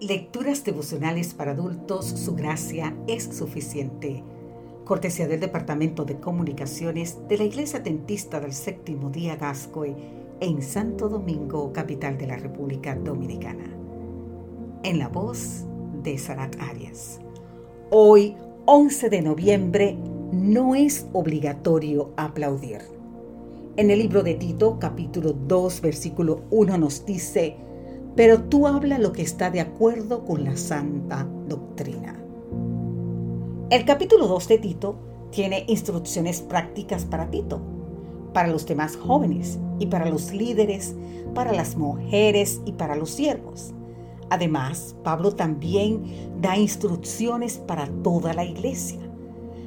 Lecturas devocionales para adultos, su gracia es suficiente. Cortesía del Departamento de Comunicaciones de la Iglesia Dentista del Séptimo Día Gascoy en Santo Domingo, capital de la República Dominicana. En la voz de Sarat Arias. Hoy, 11 de noviembre, no es obligatorio aplaudir. En el libro de Tito, capítulo 2, versículo 1 nos dice, pero tú habla lo que está de acuerdo con la santa doctrina. El capítulo 2 de Tito tiene instrucciones prácticas para Tito, para los demás jóvenes y para los líderes, para las mujeres y para los siervos. Además, Pablo también da instrucciones para toda la iglesia,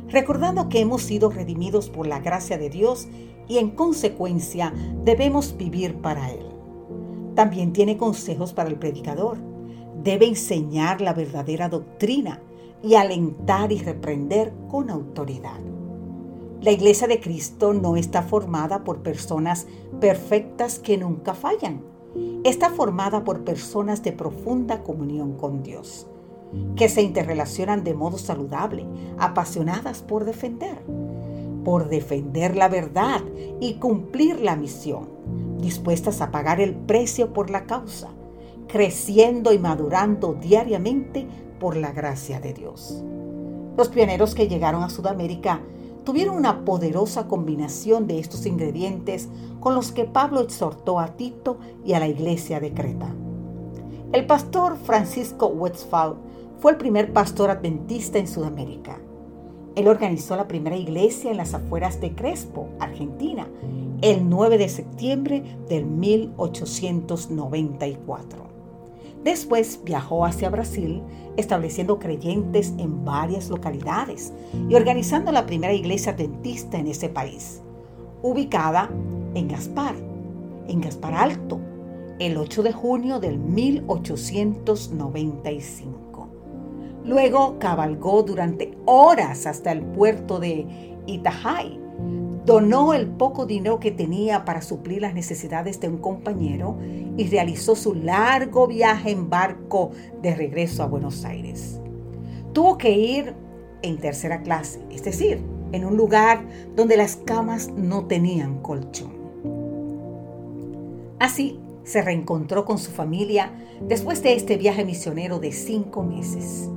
recordando que hemos sido redimidos por la gracia de Dios y en consecuencia debemos vivir para Él. También tiene consejos para el predicador. Debe enseñar la verdadera doctrina y alentar y reprender con autoridad. La iglesia de Cristo no está formada por personas perfectas que nunca fallan. Está formada por personas de profunda comunión con Dios, que se interrelacionan de modo saludable, apasionadas por defender, por defender la verdad y cumplir la misión dispuestas a pagar el precio por la causa, creciendo y madurando diariamente por la gracia de Dios. Los pioneros que llegaron a Sudamérica tuvieron una poderosa combinación de estos ingredientes con los que Pablo exhortó a Tito y a la iglesia de Creta. El pastor Francisco Westphal fue el primer pastor adventista en Sudamérica. Él organizó la primera iglesia en las afueras de Crespo, Argentina, el 9 de septiembre del 1894. Después viajó hacia Brasil, estableciendo creyentes en varias localidades y organizando la primera iglesia dentista en ese país, ubicada en Gaspar, en Gaspar Alto, el 8 de junio del 1895. Luego cabalgó durante horas hasta el puerto de Itajai, donó el poco dinero que tenía para suplir las necesidades de un compañero y realizó su largo viaje en barco de regreso a Buenos Aires. Tuvo que ir en tercera clase, es decir, en un lugar donde las camas no tenían colchón. Así se reencontró con su familia después de este viaje misionero de cinco meses.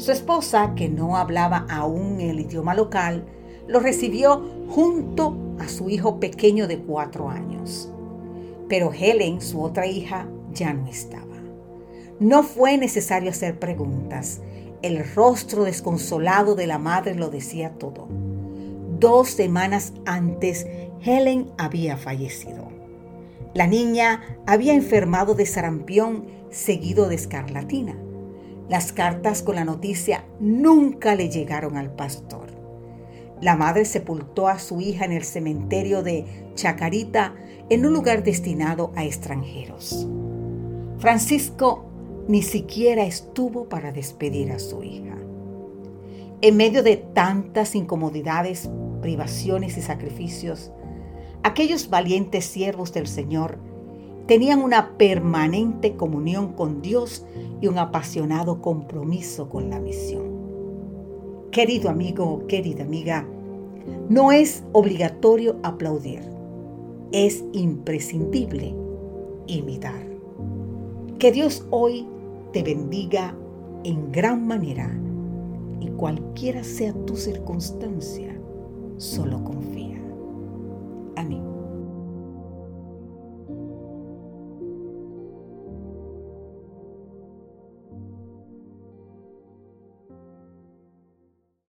Su esposa, que no hablaba aún el idioma local, lo recibió junto a su hijo pequeño de cuatro años. Pero Helen, su otra hija, ya no estaba. No fue necesario hacer preguntas. El rostro desconsolado de la madre lo decía todo. Dos semanas antes, Helen había fallecido. La niña había enfermado de sarampión seguido de escarlatina. Las cartas con la noticia nunca le llegaron al pastor. La madre sepultó a su hija en el cementerio de Chacarita, en un lugar destinado a extranjeros. Francisco ni siquiera estuvo para despedir a su hija. En medio de tantas incomodidades, privaciones y sacrificios, aquellos valientes siervos del Señor tenían una permanente comunión con Dios y un apasionado compromiso con la misión. Querido amigo, querida amiga, no es obligatorio aplaudir, es imprescindible imitar. Que Dios hoy te bendiga en gran manera y cualquiera sea tu circunstancia, solo confía. Amén.